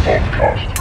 podcast.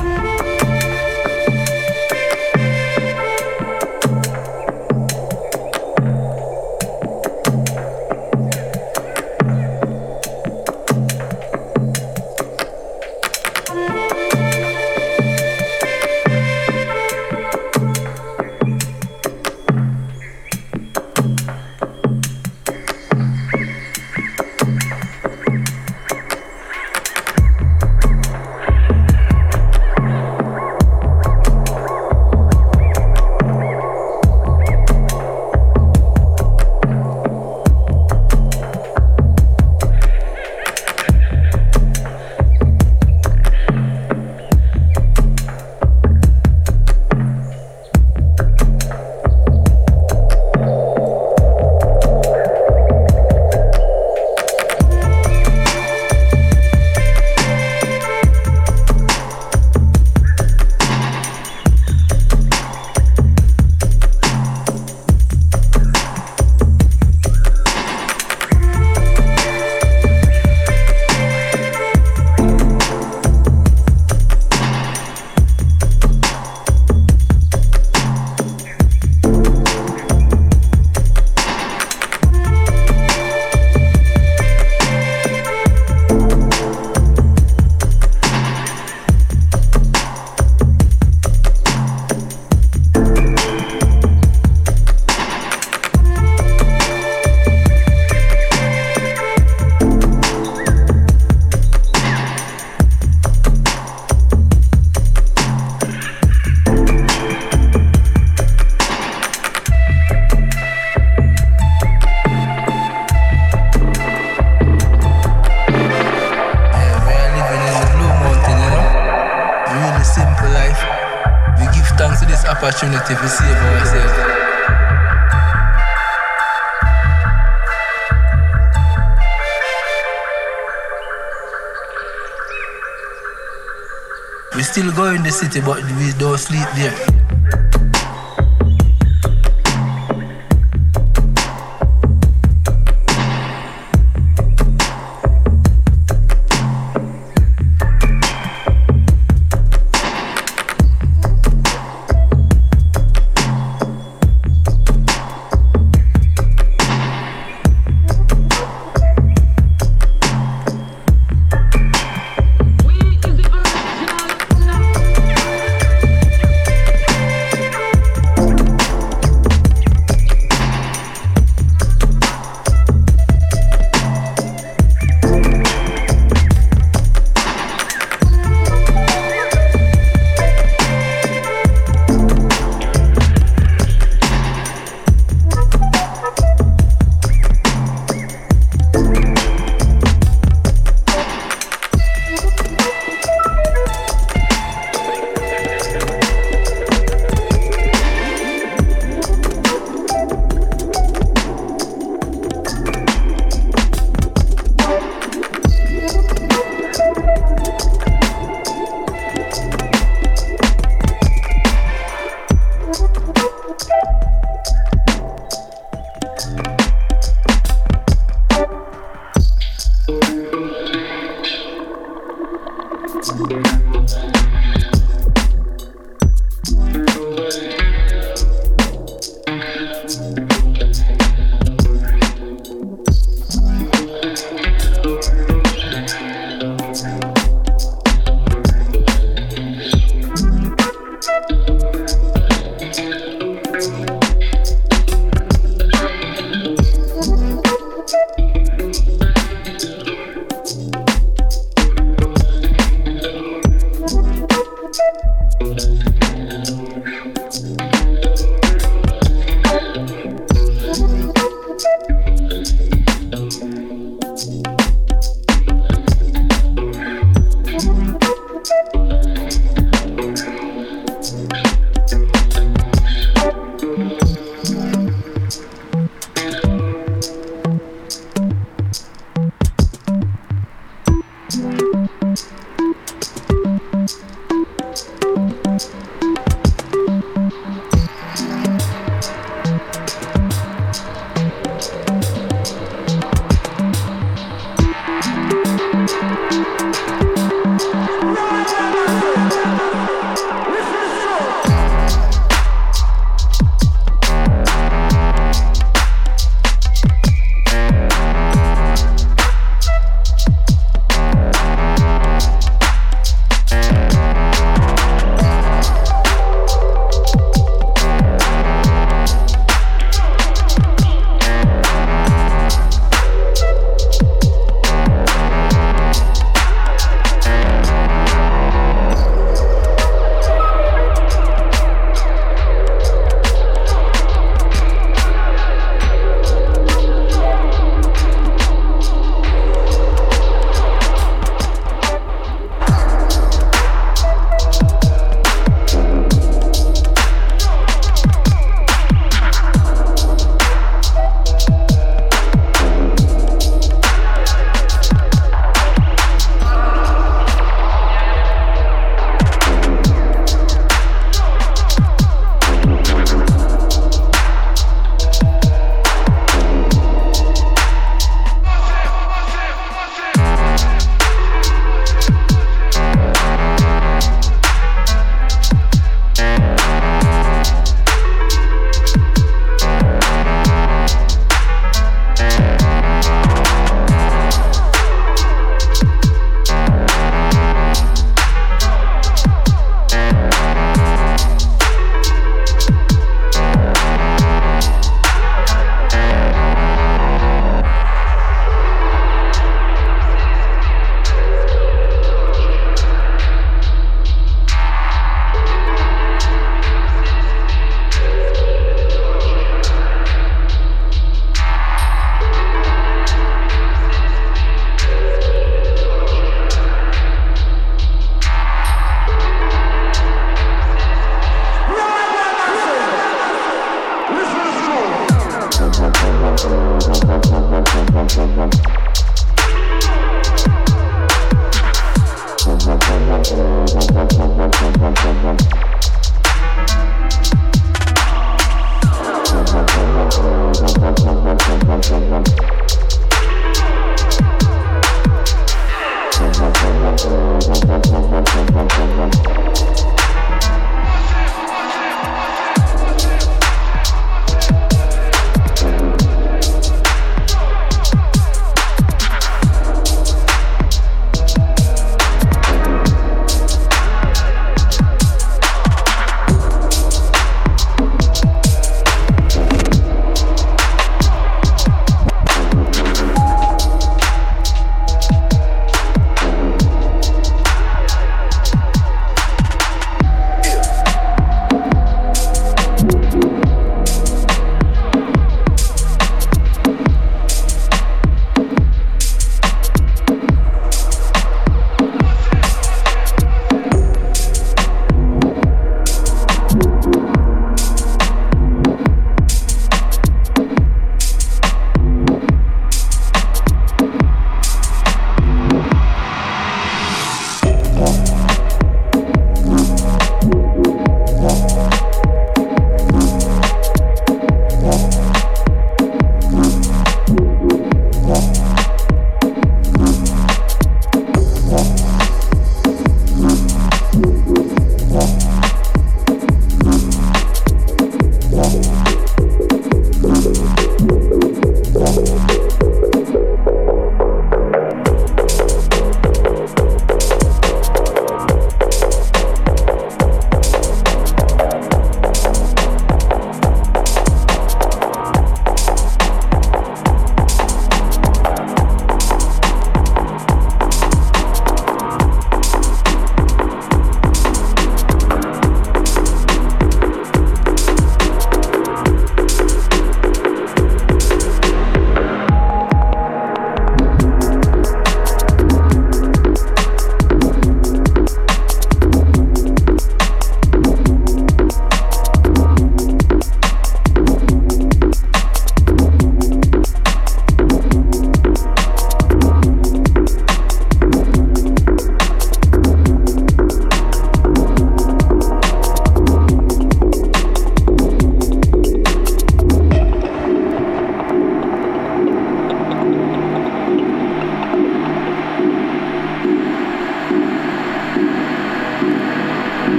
City, but we don't sleep there.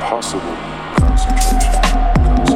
possible concentration.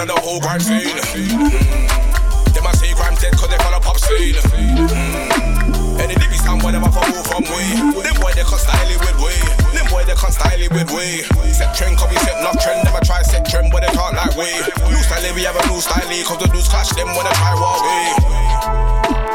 on the whole crime scene. Mm. Them say crime dead cause they follow pop scene. Mm. And the Libby sound whatever for move from way. Them boy they can't style it with way. Them boy they can't style it with way. Set trend, copy set not trend. Never try set trend, but they can't like way. New style, we have a new style, cause the dudes clash them when they try walk way.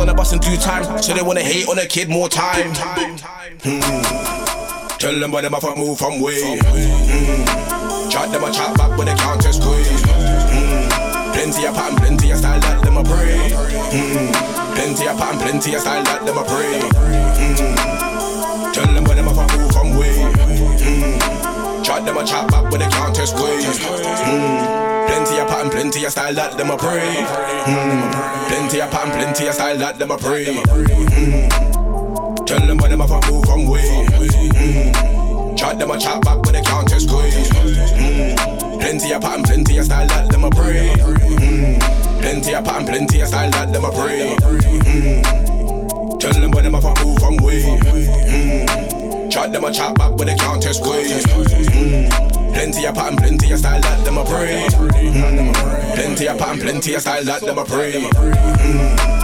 on the bus in due time. So they wanna hate on a kid more time. Hmm. Tell them why them off move from way. Hmm. Chat them a chat back when they can't just squeeze. Hmm. Plenty of pattern, plenty of style, let them a pray. Mm. Plenty of pan, plenty of style that them a pray. Mm. Tell them when them have move from way. Mm. Chat them a chat back when they can't test way. Mm. Plenty of pattern, plenty of style that them a pray. Mm. Plenty of pattern, plenty of style that them a pray. Mm. Tell them when them a move from way. Mm. Chat them a chat back when they can't test way. Mm. Plenty of pattern, plenty of style that them a pray. Mm. Plenty of pattern, plenty of style that them a pray. Mm. Tell them when them a move from way. Mm. Chat them a chat back, they can't test squeeze. Mm. Plenty of pattern, plenty of style that them a pray. Mm. Plenty of pattern, plenty of style that them a pray.